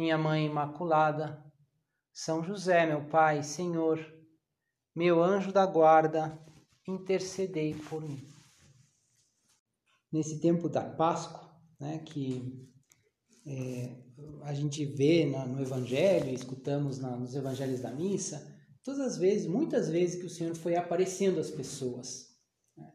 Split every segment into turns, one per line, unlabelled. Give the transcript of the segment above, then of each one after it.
minha Mãe Imaculada, São José, meu Pai, Senhor, meu anjo da guarda, intercedei por mim. Nesse tempo da Páscoa, né, que é, a gente vê na, no Evangelho, escutamos na, nos Evangelhos da Missa, todas as vezes, muitas vezes que o Senhor foi aparecendo às pessoas. Né?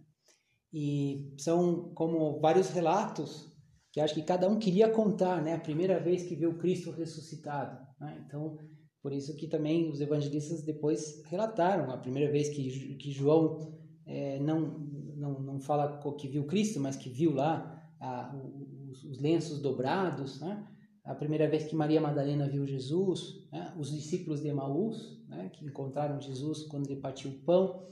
E são como vários relatos que acho que cada um queria contar, né? A primeira vez que viu Cristo ressuscitado. Né? Então, por isso que também os evangelistas depois relataram a primeira vez que, que João é, não, não, não fala que viu Cristo, mas que viu lá a, os, os, lenços dobrados, né? A primeira vez que Maria Madalena viu Jesus, né? os discípulos de Emaús, né? que encontraram Jesus quando ele partiu o pão.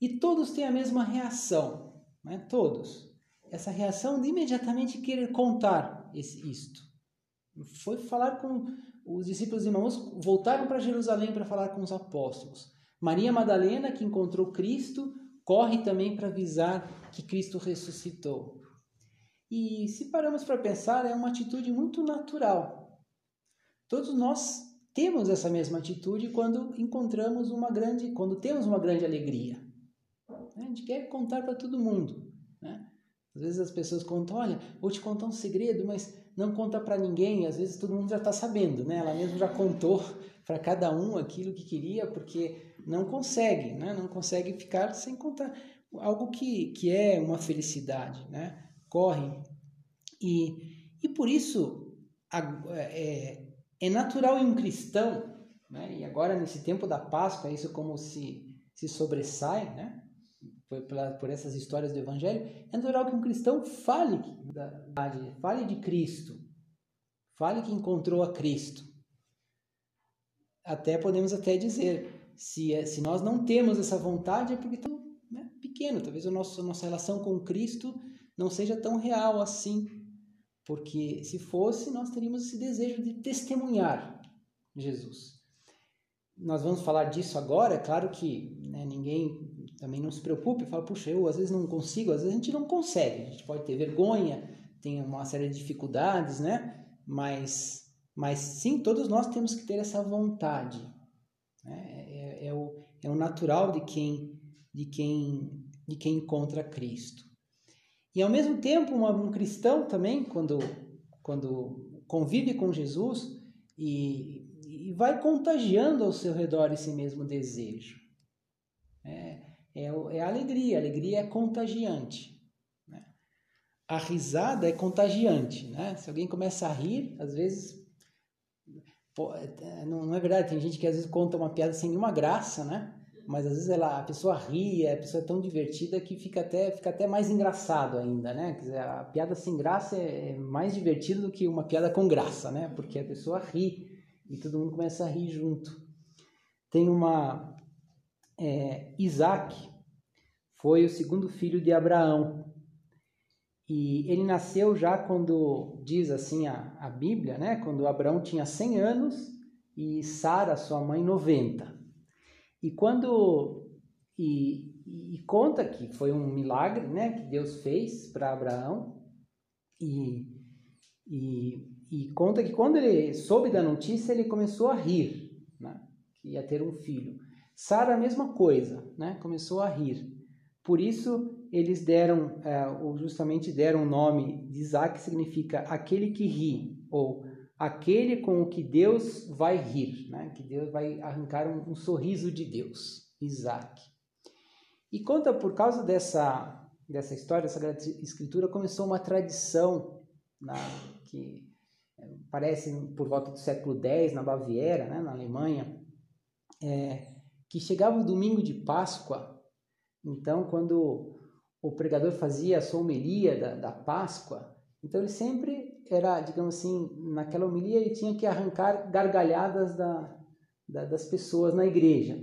E todos têm a mesma reação, né? todos essa reação de imediatamente querer contar esse, isto. Foi falar com os discípulos irmãos, voltaram para Jerusalém para falar com os apóstolos. Maria Madalena, que encontrou Cristo, corre também para avisar que Cristo ressuscitou. E se paramos para pensar, é uma atitude muito natural. Todos nós temos essa mesma atitude quando encontramos uma grande, quando temos uma grande alegria. A gente quer contar para todo mundo. Né? Às vezes as pessoas contam, olha, vou te contar um segredo, mas não conta para ninguém. Às vezes todo mundo já está sabendo, né? Ela mesmo já contou para cada um aquilo que queria, porque não consegue, né? Não consegue ficar sem contar algo que, que é uma felicidade, né? Corre. E, e por isso é, é natural em um cristão, né? E agora nesse tempo da Páscoa, isso como se, se sobressai, né? Por, essas histórias do Evangelho, é natural que um cristão fale da verdade, fale de Cristo, fale que encontrou a Cristo. Até podemos até dizer, se, é, se nós não temos essa vontade é porque estamos né, pequeno, talvez a nossa, nossa relação com Cristo não seja tão real assim, porque se fosse, nós teríamos esse desejo de testemunhar Jesus. Nós vamos falar disso agora, é claro que né, ninguém também não se preocupe, fala, puxa, eu às vezes não consigo, às vezes a gente não consegue, a gente pode ter vergonha, tem uma série de dificuldades, né? Mas, mas sim, todos nós temos que ter essa vontade. Né? É, é, o, é o natural de quem, de quem, de quem encontra Cristo. E ao mesmo tempo, uma, um cristão também, quando, quando convive com Jesus e, e vai contagiando ao seu redor esse mesmo desejo. É, é, é a alegria. A alegria é contagiante. Né? A risada é contagiante. Né? Se alguém começa a rir, às vezes. Pô, é, não, não é verdade, tem gente que às vezes conta uma piada sem nenhuma graça, né? mas às vezes ela, a pessoa ri, a pessoa é tão divertida que fica até, fica até mais engraçado ainda, né? Quer dizer, a piada sem graça é, é mais divertida do que uma piada com graça, né? Porque a pessoa ri e todo mundo começa a rir junto. Tem uma, é, Isaac foi o segundo filho de Abraão. E ele nasceu já quando, diz assim a, a Bíblia, né? quando Abraão tinha 100 anos e Sara, sua mãe, 90. E quando. E, e conta que foi um milagre né, que Deus fez para Abraão. E, e, e conta que quando ele soube da notícia, ele começou a rir, né, que ia ter um filho. Sara, a mesma coisa, né? Começou a rir. Por isso, eles deram, é, ou justamente deram o nome de Isaac, que significa aquele que ri, ou aquele com o que Deus vai rir, né? que Deus vai arrancar um, um sorriso de Deus, Isaac. E conta, por causa dessa, dessa história, dessa escritura, começou uma tradição que é, parece por volta do século X, na Baviera, né? na Alemanha, é, que chegava o domingo de Páscoa, então quando o pregador fazia a sua homilia da, da Páscoa, Então ele sempre era, digamos assim, naquela homilia ele tinha que arrancar gargalhadas da, da, das pessoas na igreja,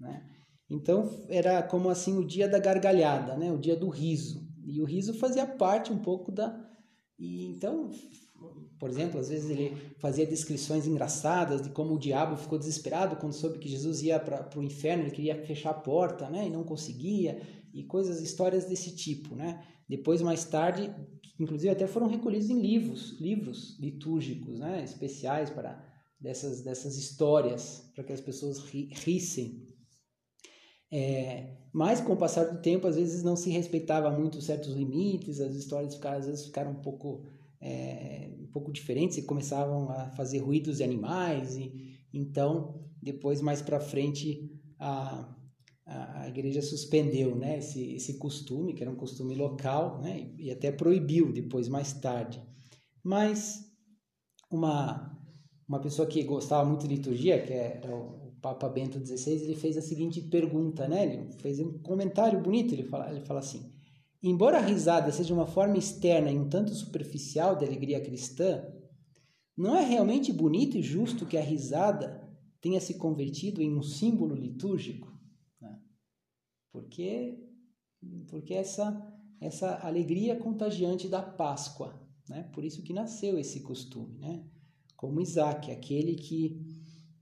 né? Então era como assim o dia da gargalhada, né? O dia do riso. E o riso fazia parte um pouco da e então, por exemplo, às vezes ele fazia descrições engraçadas de como o diabo ficou desesperado quando soube que Jesus ia para o inferno, ele queria fechar a porta, né? E não conseguia e coisas, histórias desse tipo, né? Depois mais tarde, inclusive até foram recolhidos em livros, livros litúrgicos, né? Especiais para dessas dessas histórias para que as pessoas ri, rissem é, mas com o passar do tempo, às vezes não se respeitava muito certos limites, as histórias ficaram, às vezes ficaram um pouco, é, um pouco diferentes e começavam a fazer ruídos de animais. E, então, depois, mais para frente, a, a, igreja suspendeu né, esse, esse costume, que era um costume local, né, e, e até proibiu depois, mais tarde. Mas uma, uma pessoa que gostava muito de liturgia, que era o Papa Bento XVI, ele fez a seguinte pergunta, né? Ele fez um comentário bonito, ele fala, ele fala assim: Embora a risada seja uma forma externa e um tanto superficial da alegria cristã, não é realmente bonito e justo que a risada tenha se convertido em um símbolo litúrgico? Né? Porque, porque essa, essa alegria contagiante da Páscoa, né? por isso que nasceu esse costume, né? como Isaac, aquele que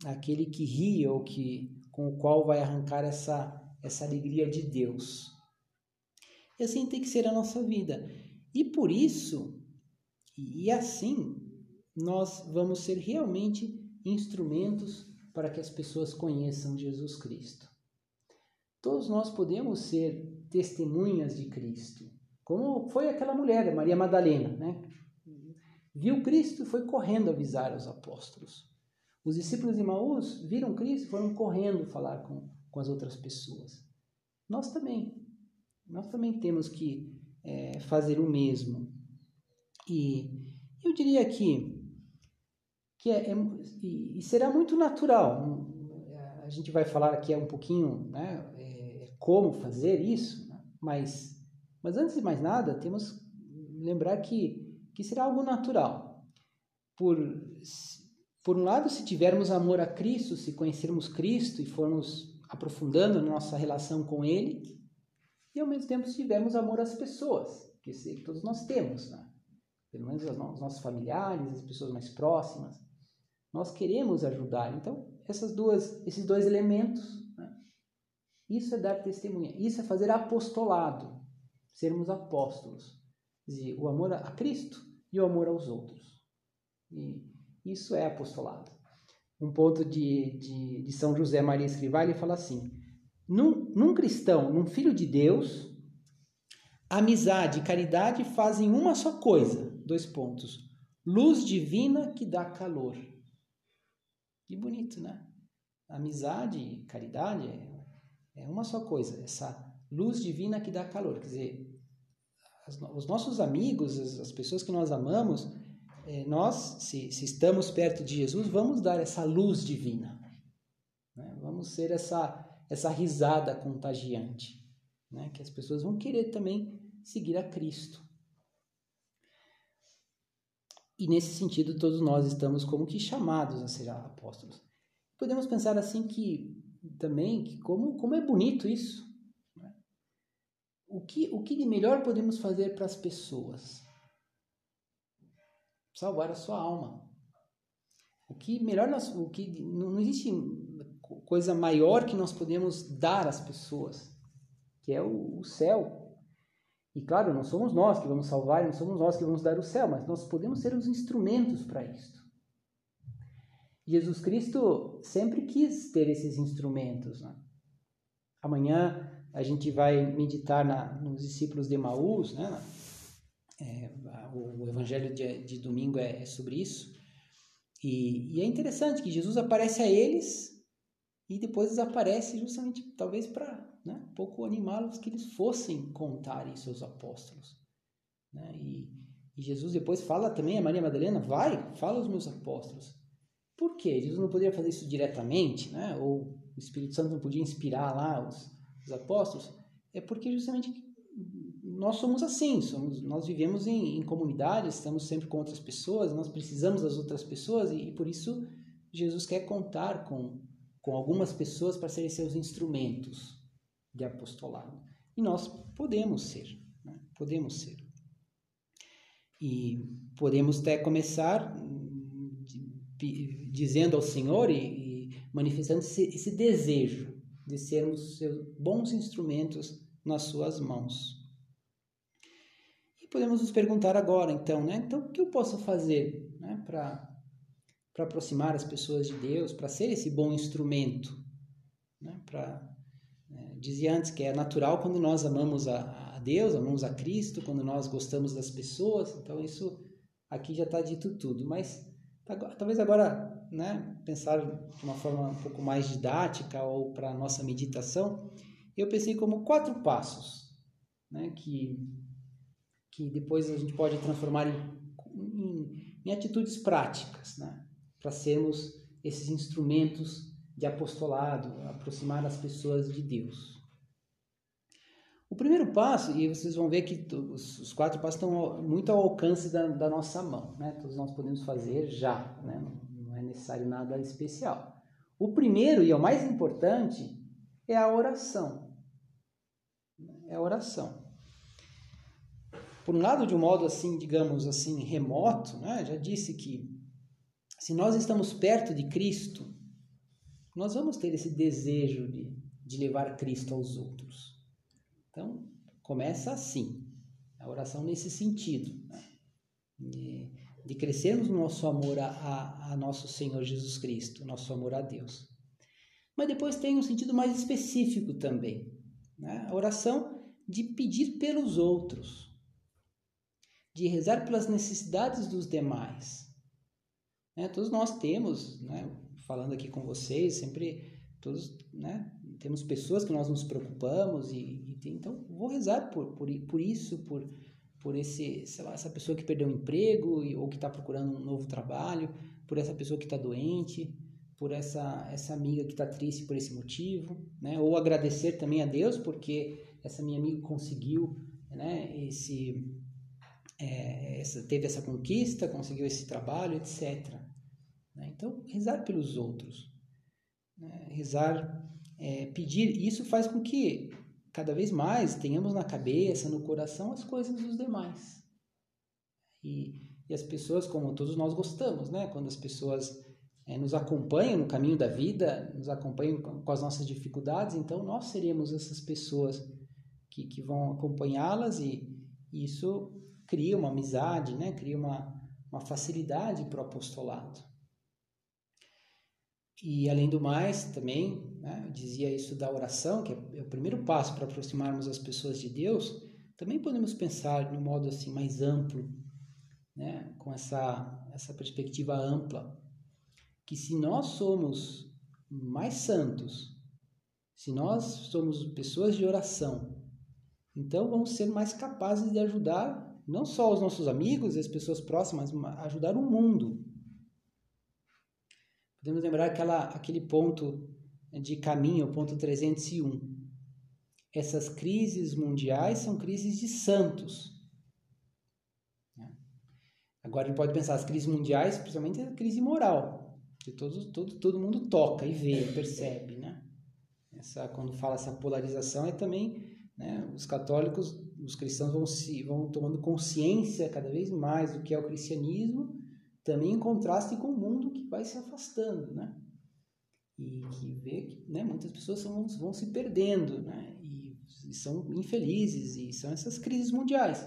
aquele que ri ou que com o qual vai arrancar essa essa alegria de Deus. E assim tem que ser a nossa vida. E por isso, e assim, nós vamos ser realmente instrumentos para que as pessoas conheçam Jesus Cristo. Todos nós podemos ser testemunhas de Cristo, como foi aquela mulher, Maria Madalena, né? Viu Cristo e foi correndo avisar os apóstolos. Os discípulos de Maús viram Cristo e foram correndo falar com, com as outras pessoas. Nós também. Nós também temos que é, fazer o mesmo. E eu diria que, que é, é e será muito natural. A gente vai falar aqui um pouquinho né, é, como fazer isso, né? mas, mas antes de mais nada, temos lembrar que, que será algo natural. Por por um lado, se tivermos amor a Cristo, se conhecermos Cristo e formos aprofundando nossa relação com Ele, e ao mesmo tempo se tivermos amor às pessoas, que sei que todos nós temos, né? pelo menos os nossos familiares, as pessoas mais próximas, nós queremos ajudar. Então, essas duas, esses dois elementos, né? isso é dar testemunha, isso é fazer apostolado, sermos apóstolos, dizer, o amor a Cristo e o amor aos outros. E isso é apostolado. Um ponto de, de, de São José Maria Escrivá, ele fala assim: num, cristão, num filho de Deus, amizade e caridade fazem uma só coisa. Dois pontos. Luz divina que dá calor. Que bonito, né? Amizade e caridade é, é uma só coisa. Essa luz divina que dá calor. Quer dizer, os nossos amigos, as, as pessoas que nós amamos, é, nós, se, se, estamos perto de Jesus, vamos dar essa luz divina. Né? Vamos ser essa, essa risada contagiante, né? que as pessoas vão querer também seguir a Cristo. E nesse sentido, todos nós estamos como que chamados a ser apóstolos. Podemos pensar assim que também que como, como é bonito isso. Né? O, que, o que de melhor podemos fazer para as pessoas? salvar a sua alma. O que melhor nós, o que não existe coisa maior que nós podemos dar às pessoas, que é o, o céu. E claro, não somos nós que vamos salvar, não somos nós que vamos dar o céu, mas nós podemos ser os instrumentos para isto. Jesus Cristo sempre quis ter esses instrumentos. Né? Amanhã a gente vai meditar na, nos discípulos de Maús, né? É, o evangelho de, de domingo é, é sobre isso. E, e, é interessante que Jesus aparece a eles e depois desaparece justamente, talvez, para né, um pouco animá-los que eles fossem contar isso aos apóstolos. Né? E, e, Jesus depois fala também a Maria Madalena: vai, fala aos meus apóstolos. Por quê? Jesus não poderia fazer isso diretamente, né? ou o Espírito Santo não podia inspirar lá os, os apóstolos? É porque justamente nós somos assim, somos, nós vivemos em, em comunidades, estamos sempre com outras pessoas, nós precisamos das outras pessoas e, e por isso Jesus quer contar com, com algumas pessoas para serem seus instrumentos de apostolado. E nós podemos ser, né? podemos ser. E podemos até começar hum, dizendo ao Senhor e, e manifestando esse, esse desejo de sermos seus bons instrumentos nas suas mãos. E podemos nos perguntar agora, então, né? Então, o que eu posso fazer né, para aproximar as pessoas de Deus, para ser esse bom instrumento? Né, para né, dizia antes que é natural quando nós amamos a, a Deus, amamos a Cristo, quando nós gostamos das pessoas. Então, isso aqui já está dito tudo. Mas talvez agora, né, pensar de uma forma um pouco mais didática ou para a nossa meditação, eu pensei como quatro passos, né, que, que depois a gente pode transformar em, em, em atitudes práticas, né, para sermos esses instrumentos de apostolado, aproximar as pessoas de Deus. O primeiro passo, e vocês vão ver que os, quatro passos estão muito ao alcance da, da, nossa mão, né? Todos nós podemos fazer já, né? Não, não é necessário nada especial. O primeiro e é o mais importante é a oração é a oração. Por um lado, de um modo assim, digamos assim, remoto, né? já disse que se nós estamos perto de Cristo, nós vamos ter esse desejo de, de levar Cristo aos outros. Então, começa assim, a oração nesse sentido, né? de, crescermos no nosso amor a, a, a nosso Senhor Jesus Cristo, nosso amor a Deus. Mas depois tem um sentido mais específico também. Né? A oração de pedir pelos outros, de rezar pelas necessidades dos demais. Né? Todos nós temos, né? falando aqui com vocês, sempre todos né? temos pessoas que nós nos preocupamos e, e então vou rezar por, por, por isso, por, por esse, sei lá, essa pessoa que perdeu o emprego ou que está procurando um novo trabalho, por essa pessoa que está doente, por essa, essa amiga que está triste por esse motivo, né? Ou agradecer também a Deus porque essa minha amiga conseguiu, né, esse, é, essa, teve essa conquista, conseguiu esse trabalho, etc. Né? Então, rezar pelos outros, né? rezar, é, pedir, isso faz com que cada vez mais tenhamos na cabeça, no coração, as coisas dos demais. E, e as pessoas, como todos nós gostamos, né? Quando as pessoas é, nos acompanham no caminho da vida, nos acompanham com as nossas dificuldades, então nós seremos essas pessoas que, que vão acompanhá-las e, e isso cria uma amizade, né? cria uma, uma facilidade para o apostolado. E além do mais, também, né, eu dizia isso da oração, que é, é o primeiro passo para aproximarmos as pessoas de Deus, também podemos pensar no modo assim mais amplo, né, com essa, essa perspectiva ampla, que se nós somos mais santos, se nós somos pessoas de oração, então vamos ser mais capazes de ajudar não só os nossos amigos e as pessoas próximas, mas ajudar o mundo. Podemos lembrar aquela, aquele ponto de caminho, o ponto 301. Essas crises mundiais são crises de santos. Né? Agora a gente pode pensar as crises mundiais, principalmente a crise moral, que todo, todo, todo mundo toca e vê, percebe. Né? Essa, quando fala essa polarização, é também né? Os católicos, os cristãos vão, se, vão tomando consciência cada vez mais do que é o cristianismo, também em contraste com o mundo que vai se afastando, né? E que vê que né, muitas pessoas vão, vão se perdendo, né? E, e são infelizes, e são essas crises mundiais.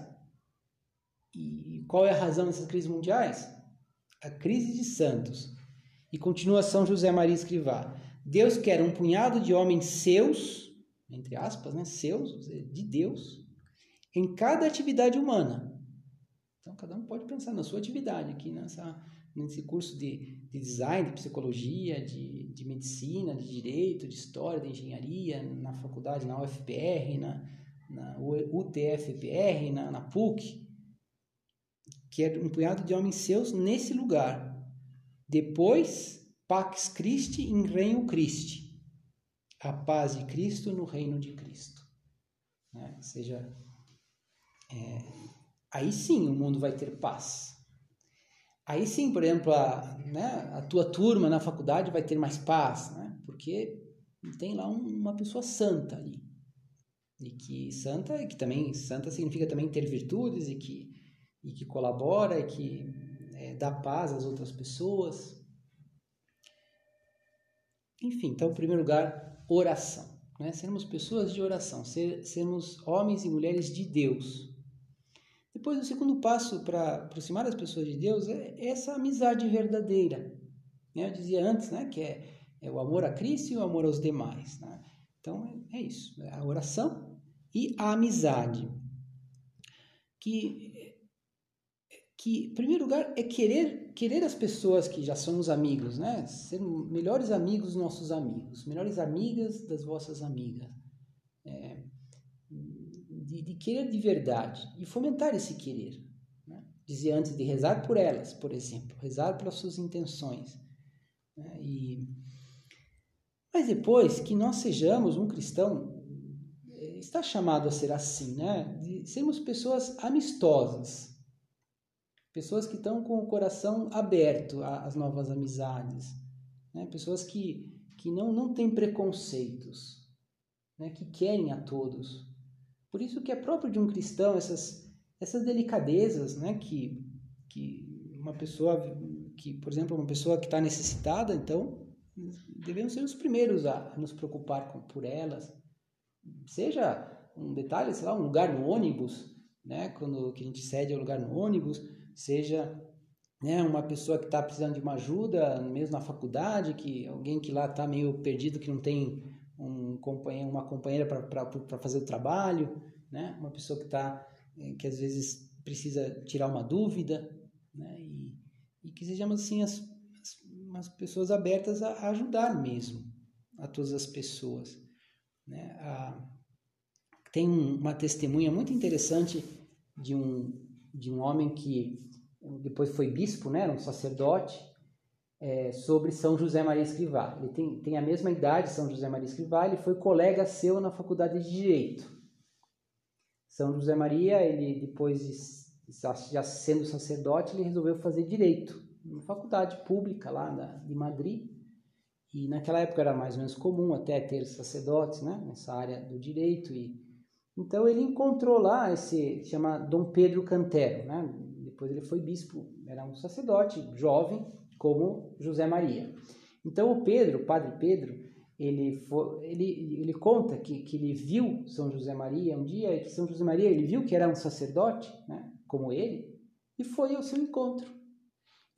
E qual é a razão dessas crises mundiais? A crise de santos. E continua São José Maria Escrivá. Deus quer um punhado de homens seus entre aspas, né, seus, de Deus, em cada atividade humana. Então, cada um pode pensar na sua atividade aqui nessa, nesse curso de, de design, de psicologia, de, de medicina, de direito, de história, de engenharia, na faculdade, na UFPR, na, na UTFPR, na, na PUC, que é um punhado de homens seus nesse lugar. Depois, Pax Christi in Reino Christi a paz de Cristo no reino de Cristo. Né? Seja é, aí sim o mundo vai ter paz. Aí sim, por exemplo, a, né, a tua turma na faculdade vai ter mais paz, né? porque tem lá um, uma pessoa santa ali. E que santa, que também, santa significa também ter virtudes e que, e que colabora e que é, dá paz às outras pessoas. Enfim, então, em primeiro lugar, oração. Né? Sermos pessoas de oração, ser, sermos homens e mulheres de Deus. Depois, o segundo passo para aproximar as pessoas de Deus é essa amizade verdadeira. Né? Eu dizia antes né, que é, é o amor a Cristo e o amor aos demais. Né? Então, é, é isso: é a oração e a amizade. Que, que, em primeiro lugar, é querer, querer as pessoas que já somos amigos, né? ser melhores amigos dos nossos amigos, melhores amigas das vossas amigas. É, de, querer de verdade e fomentar esse querer. Né? Dizia antes de rezar por elas, por exemplo, rezar pelas suas intenções. Né? E, mas depois que nós sejamos um cristão, eh, está chamado a ser assim, né? De sermos pessoas amistosas, pessoas que estão com o coração aberto às novas amizades, né? pessoas que, que não, não têm preconceitos, né? que querem a todos, por isso que é próprio de um cristão essas, essas delicadezas, né? Que, que uma pessoa, que por exemplo, uma pessoa que está necessitada, então devemos ser os primeiros a nos preocupar com, por elas. Seja um detalhe, sei lá, um lugar no ônibus, né? Quando que a gente cede ao lugar no ônibus, seja né, uma pessoa que está precisando de uma ajuda, mesmo na faculdade, que alguém que lá está meio perdido, que não tem um companheiro, uma companheira para fazer o trabalho, né? Uma pessoa que está eh, que às vezes precisa tirar uma dúvida, né? E, e que sejamos assim as, as, as pessoas abertas a, ajudar mesmo a todas as pessoas, né? A, tem uma testemunha muito interessante de um de um homem que depois foi bispo, né? Era um sacerdote é, sobre São José Maria Escrivá. Ele tem, tem a mesma idade, São José Maria Escrivá, ele foi colega seu na faculdade de Direito. São José Maria, ele depois de, já sendo sacerdote, ele resolveu fazer Direito, uma faculdade pública lá de Madrid, e naquela época era mais ou menos comum até ter sacerdotes né, nessa área do direito. E, então ele encontrou lá esse, chama Dom Pedro Cantero, né? depois ele foi bispo, era um sacerdote jovem, como José Maria. Então o Pedro, o padre Pedro, ele, foi, ele, ele conta que, que ele viu São José Maria um dia, que São José Maria ele viu que era um sacerdote, né, como ele, e foi ao seu encontro.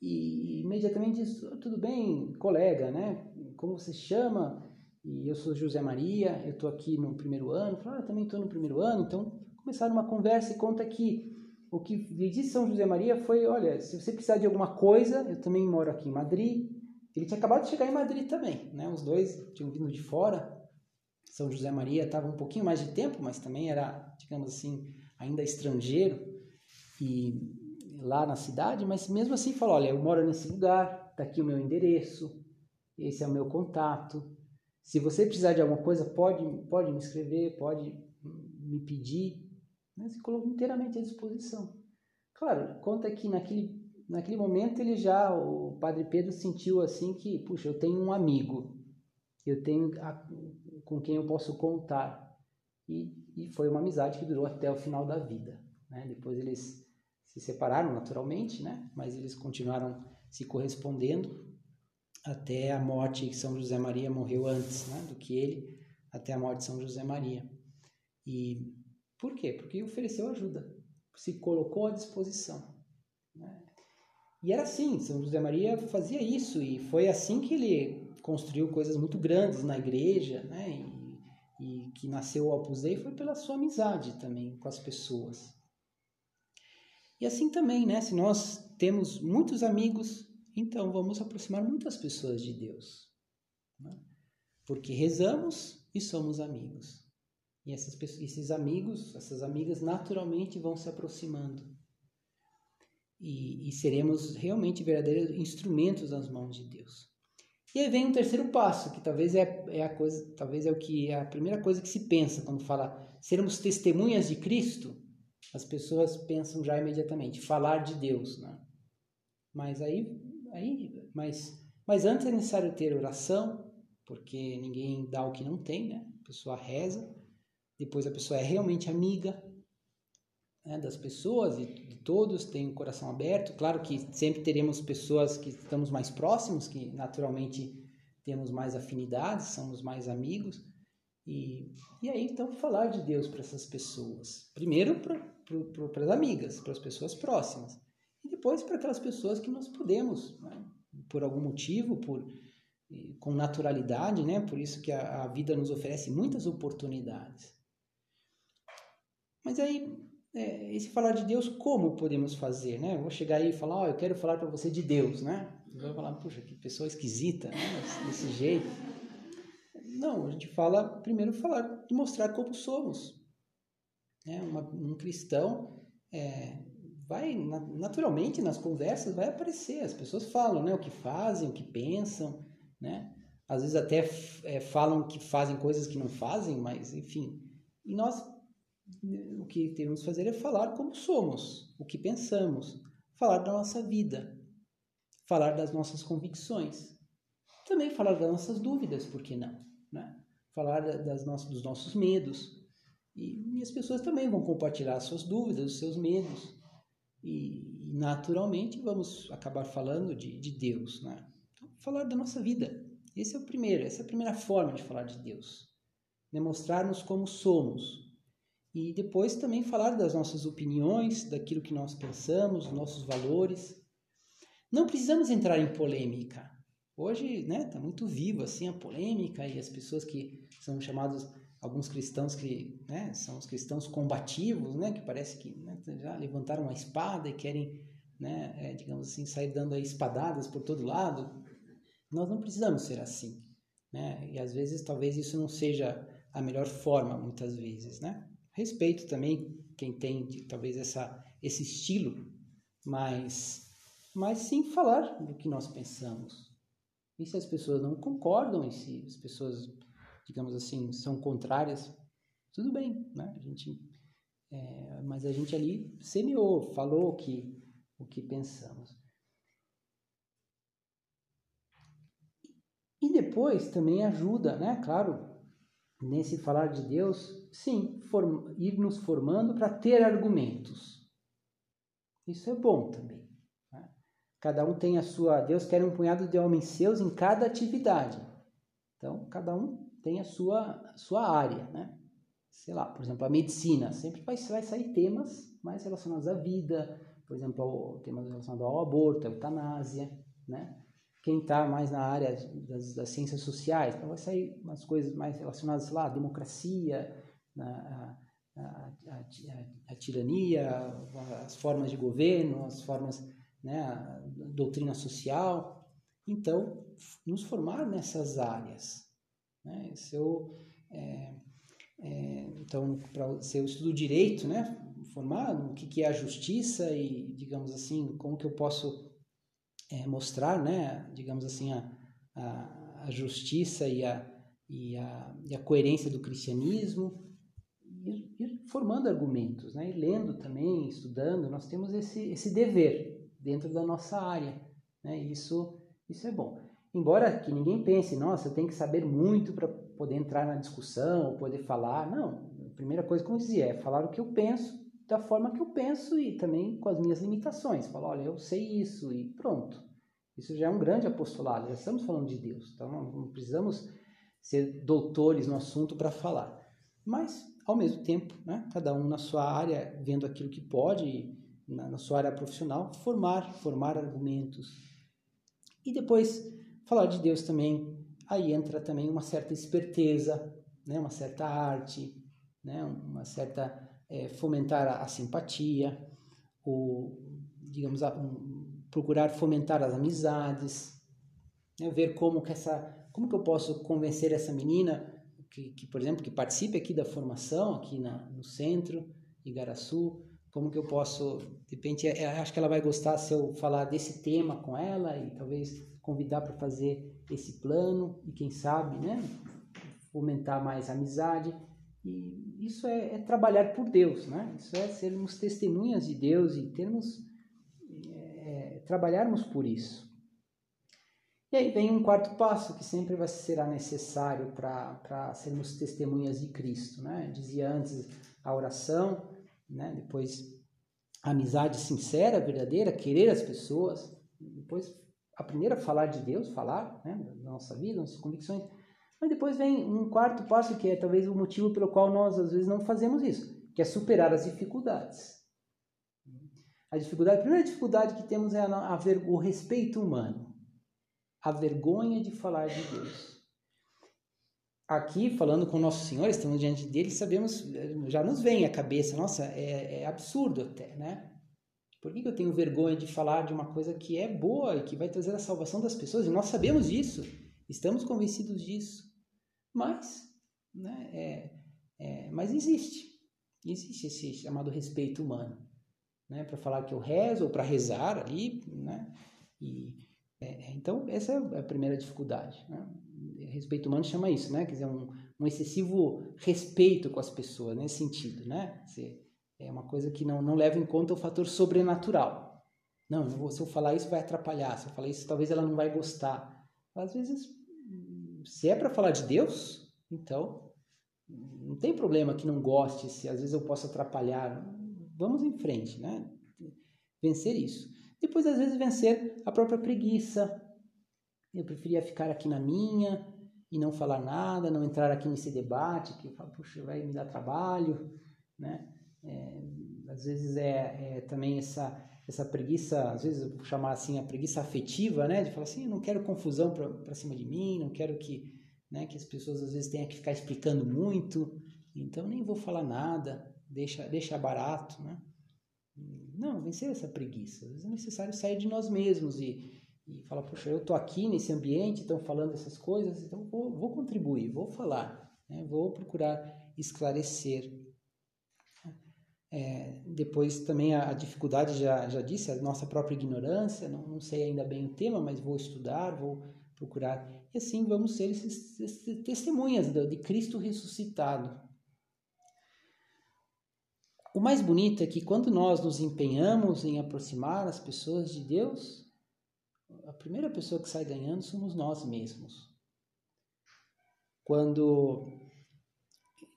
E imediatamente disse, tudo bem, colega, né, como você chama? E eu sou José Maria, eu estou aqui no primeiro ano. Falei, ah, também estou no primeiro ano. Então começaram uma conversa e conta que o que lhe disse São José Maria foi: olha, se você precisar de alguma coisa, eu também moro aqui em Madrid. Ele tinha acabado de chegar em Madrid também, né? Os dois tinham vindo de fora. São José Maria estava um pouquinho mais de tempo, mas também era, digamos assim, ainda estrangeiro e lá na cidade, mas mesmo assim falou: olha, eu moro nesse lugar, está aqui o meu endereço, esse é o meu contato. Se você precisar de alguma coisa, pode, pode me escrever, pode me pedir né? Se colocou inteiramente à disposição. Claro, conta que naquele, naquele momento ele já, o Padre Pedro sentiu assim que, puxa, eu tenho um amigo, eu tenho a, com quem eu posso contar. E, e foi uma amizade que durou até o final da vida. Né? Depois eles se separaram naturalmente, né? mas eles continuaram se correspondendo até a morte que São José Maria morreu antes né? do que ele, até a morte de São José Maria. E por quê? Porque ofereceu ajuda, se colocou à disposição. Né? E era assim, São José Maria fazia isso, e foi assim que ele construiu coisas muito grandes na igreja, né? e, e que nasceu o Opus Dei foi pela sua amizade também com as pessoas. E assim também, né? se nós temos muitos amigos, então vamos aproximar muitas pessoas de Deus. Né? Porque rezamos e somos amigos. E essas pessoas, esses amigos, essas amigas naturalmente vão se aproximando. E, e seremos realmente verdadeiros instrumentos nas mãos de Deus. E aí vem um terceiro passo, que talvez é, é a coisa, talvez é o que é a primeira coisa que se pensa quando fala sermos testemunhas de Cristo. as pessoas pensam já imediatamente falar de Deus, né? Mas aí, aí, mas, mas antes é necessário ter oração, porque ninguém dá o que não tem, né? A pessoa reza, depois a pessoa é realmente amiga né, das pessoas e de todos, tem o um coração aberto. Claro que sempre teremos pessoas que estamos mais próximos, que naturalmente temos mais afinidades, somos mais amigos. E, e aí, então, falar de Deus para essas pessoas. Primeiro para as amigas, para as pessoas próximas. E depois para aquelas pessoas que nós podemos, né, por algum motivo, por com naturalidade, né? Por isso que a, a vida nos oferece muitas oportunidades. Mas aí, é, esse falar de Deus, como podemos fazer, né? Eu vou chegar aí e falar, ó, oh, eu quero falar para você de Deus, né? Você vai falar, puxa, que pessoa esquisita, né? Desse jeito. Não, a gente fala, primeiro falar, mostrar como somos. Né? Uma, um cristão é, vai, naturalmente, nas conversas, vai aparecer. As pessoas falam, né? O que fazem, o que pensam, né? Às vezes até é, falam que fazem coisas que não fazem, mas, enfim. E nós o que que fazer é falar como somos, o que pensamos, falar da nossa vida, falar das nossas convicções, também falar das nossas dúvidas, por que não? Né? Falar das nossas, dos nossos medos. E, e, as pessoas também vão compartilhar suas dúvidas, os seus medos. E, e naturalmente vamos acabar falando de, de Deus. Né? Então, falar da nossa vida. Esse é o primeiro, essa é a primeira forma de falar de Deus. Demonstrar-nos como somos, e depois também falar das nossas opiniões, daquilo que nós pensamos, nossos valores. Não precisamos entrar em polêmica. Hoje, né, tá muito vivo assim a polêmica e as pessoas que são chamados alguns cristãos que, né, são os cristãos combativos, né, que parece que né, já levantaram uma espada e querem, né, é, digamos assim, sair dando espadadas por todo lado. Nós não precisamos ser assim, né? E às vezes talvez isso não seja a melhor forma, muitas vezes, né? Respeito também quem tem talvez essa, esse estilo, mas, mas sim falar do que nós pensamos. E se as pessoas não concordam, e se as pessoas, digamos assim, são contrárias, tudo bem, né? A gente, é, mas a gente ali semeou, falou que, o que pensamos. E depois também ajuda, né? Claro, nesse falar de Deus, sim, form, ir nos formando para ter argumentos. Isso é bom também. Né? Cada um tem a sua. Deus quer um punhado de homens seus em cada atividade. Então, cada um tem a sua, a sua área, né? Sei lá, por exemplo, a medicina. Sempre vai, vai sair temas mais relacionados à vida, por exemplo, temas relacionados ao aborto, à eutanásia, né? Quem está mais na área das, das, ciências sociais, então vai sair umas coisas mais relacionadas, lá, à democracia, a, a, tirania, as formas de governo, as formas, né, a doutrina social. Então, nos formar nessas áreas. Né? Se eu, é, é, então, para ser o estudo direito, né, formar no que, que é a justiça e, digamos assim, como que eu posso é, mostrar, né, digamos assim, a, a, a justiça e a, e, a, e a coerência do cristianismo, formando argumentos, né, lendo também, estudando, nós temos esse, esse dever dentro da nossa área, né, isso, isso é bom. Embora que ninguém pense, nossa, eu tenho que saber muito para poder entrar na discussão, poder falar, não, a primeira coisa, como eu dizia, é falar o que eu penso, da forma que eu penso e também com as minhas limitações. Falo, olha, eu sei isso e pronto. Isso já é um grande apostolado, já estamos falando de Deus. Então não precisamos ser doutores no assunto para falar. Mas, ao mesmo tempo, né, cada um na sua área, vendo aquilo que pode, na, na sua área profissional, formar, formar argumentos. E depois, falar de Deus também, aí entra também uma certa esperteza, né, uma certa arte, né, uma certa é, fomentar a, a, simpatia, ou, digamos, a, um, procurar fomentar as amizades, né, ver como que essa, como que eu posso convencer essa menina que, que por exemplo, que participe aqui da formação aqui na, no centro, Igaraçu, como que eu posso, de repente, é, acho que ela vai gostar se eu falar desse tema com ela e talvez convidar para fazer esse plano e quem sabe, né, fomentar mais amizade E isso é, é, trabalhar por Deus, né? Isso é sermos testemunhas de Deus e termos é, trabalharmos por isso. E aí vem um quarto passo que sempre vai será necessário para sermos testemunhas de Cristo, né? Dizia antes a oração, né? Depois a amizade sincera, verdadeira, querer as pessoas, depois aprender a falar de Deus, falar, né? Da nossa vida, nossas convicções mas depois vem um quarto passo que é talvez o motivo pelo qual nós às vezes não fazemos isso, que é superar as dificuldades. A dificuldade, a primeira dificuldade que temos é a, a, o respeito humano, a vergonha de falar de Deus. Aqui, falando com nosso Senhor, estamos diante dele, sabemos, já nos vem à cabeça, nossa, é, é absurdo até, né? Por que, eu tenho vergonha de falar de uma coisa que é boa e que vai trazer a salvação das pessoas? E nós sabemos isso, estamos convencidos disso. Mas, né, é, é, mas existe. Existe esse chamado respeito humano. Né, para falar que eu rezo ou para rezar ali. Né, e, é, então, essa é a primeira dificuldade. Né? Respeito humano chama isso, né? Quer dizer, um, um excessivo respeito com as pessoas, nesse sentido. Né? é uma coisa que não, não leva em conta o fator sobrenatural. Não, se eu falar isso vai atrapalhar, se eu falar isso talvez ela não vai gostar. Às vezes se é para falar de Deus, então não tem problema que não goste, se às vezes eu posso atrapalhar. Vamos em frente, né? Vencer isso. Depois, às vezes, vencer a própria preguiça. Eu preferia ficar aqui na minha e não falar nada, não entrar aqui nesse debate que eu falo, puxa, vai me dar trabalho, né? É, às vezes é, é também essa essa preguiça, às vezes eu vou chamar assim a preguiça afetiva, né? De falar assim, eu não quero confusão para cima de mim, não quero que, né, que as pessoas às vezes tenham que ficar explicando muito, então nem vou falar nada, deixa, deixa barato, né? Não, vencer essa preguiça. Às vezes é necessário sair de nós mesmos e, e falar, poxa, eu estou aqui nesse ambiente, estão falando essas coisas, então vou, vou contribuir, vou falar, né? vou procurar esclarecer é, depois também a, a, dificuldade, já, já disse, a nossa própria ignorância, não, não sei ainda bem o tema, mas vou estudar, vou procurar. E assim vamos ser esses, esses testemunhas de, de Cristo ressuscitado. O mais bonito é que quando nós nos empenhamos em aproximar as pessoas de Deus, a primeira pessoa que sai ganhando somos nós mesmos. Quando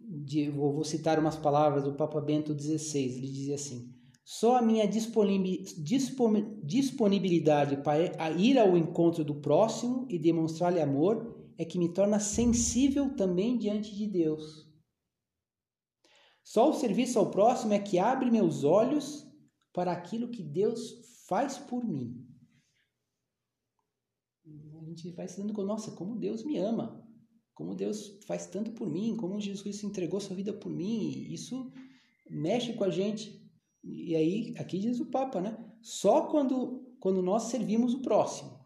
de, vou citar umas palavras do Papa Bento XVI, ele dizia assim: só a minha disponibilidade para ir ao encontro do próximo e demonstrar-lhe amor é que me torna sensível também diante de Deus. Só o serviço ao próximo é que abre meus olhos para aquilo que Deus faz por mim. A gente vai se dando nossa, como Deus me ama como Deus faz tanto por mim, como Jesus entregou sua vida por mim, e isso mexe com a gente. E aí, aqui diz o Papa, né? Só quando, quando nós servimos o próximo,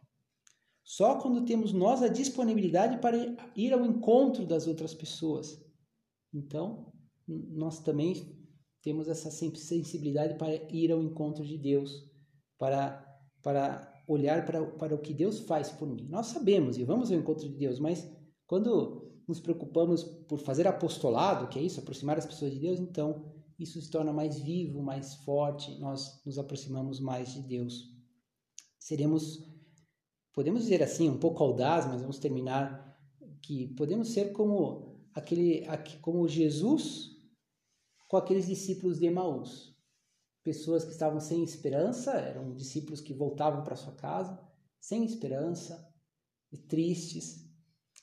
só quando temos nós a disponibilidade para ir ao encontro das outras pessoas. Então, nós também temos essa sensibilidade para ir ao encontro de Deus, para, para olhar para, para o que Deus faz por mim. Nós sabemos e vamos ao encontro de Deus, mas quando nos preocupamos por fazer apostolado, que é isso, aproximar as pessoas de Deus, então isso se torna mais vivo, mais forte, nós nos aproximamos mais de Deus. Seremos, podemos dizer assim, um pouco audaz, mas vamos terminar que podemos ser como aquele, como Jesus com aqueles discípulos de Emaús, pessoas que estavam sem esperança, eram discípulos que voltavam para sua casa sem esperança, tristes,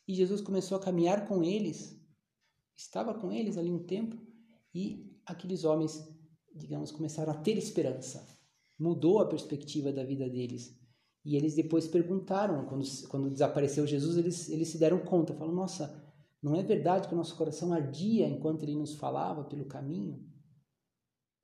e Jesus começou a caminhar com eles, estava com eles ali um tempo, e aqueles homens, digamos, começaram a ter esperança. Mudou a perspectiva da vida deles. E eles depois perguntaram, quando, quando desapareceu Jesus, eles, eles se deram conta, falaram, nossa, não é verdade que o nosso coração ardia enquanto ele nos falava pelo caminho?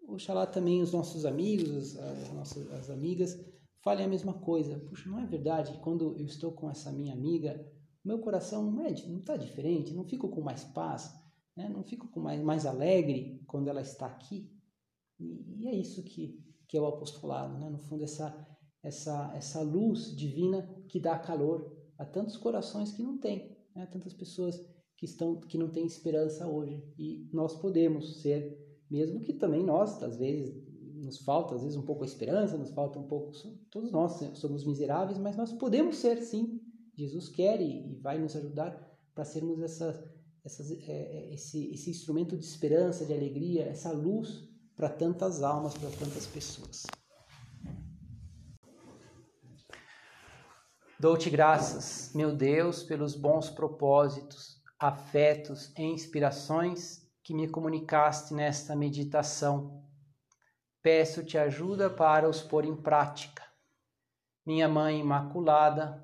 Oxalá também os nossos amigos, as nossas as amigas, falem a mesma coisa. Puxa, não é verdade que quando eu estou com essa minha amiga, meu coração não é, está diferente, não fico com mais paz, né? não fico com mais, mais alegre quando ela está aqui. E, e é isso que, que é o apostolado, né? no fundo, essa, essa, essa luz divina que dá calor a tantos corações que não têm, né? tantas pessoas que estão que não têm esperança hoje e nós podemos ser, mesmo que também nós às vezes nos falta às vezes um pouco a esperança, nos falta um pouco todos nós somos miseráveis, mas nós podemos ser sim. Jesus quer e, vai nos ajudar para sermos essa, é, é, esse, esse instrumento de esperança, de alegria, essa luz para tantas almas, para tantas pessoas. Dou-te graças, meu Deus, pelos bons propósitos, afetos e inspirações que me comunicaste nesta meditação. Peço-te ajuda para os pôr em prática. Minha Mãe Imaculada,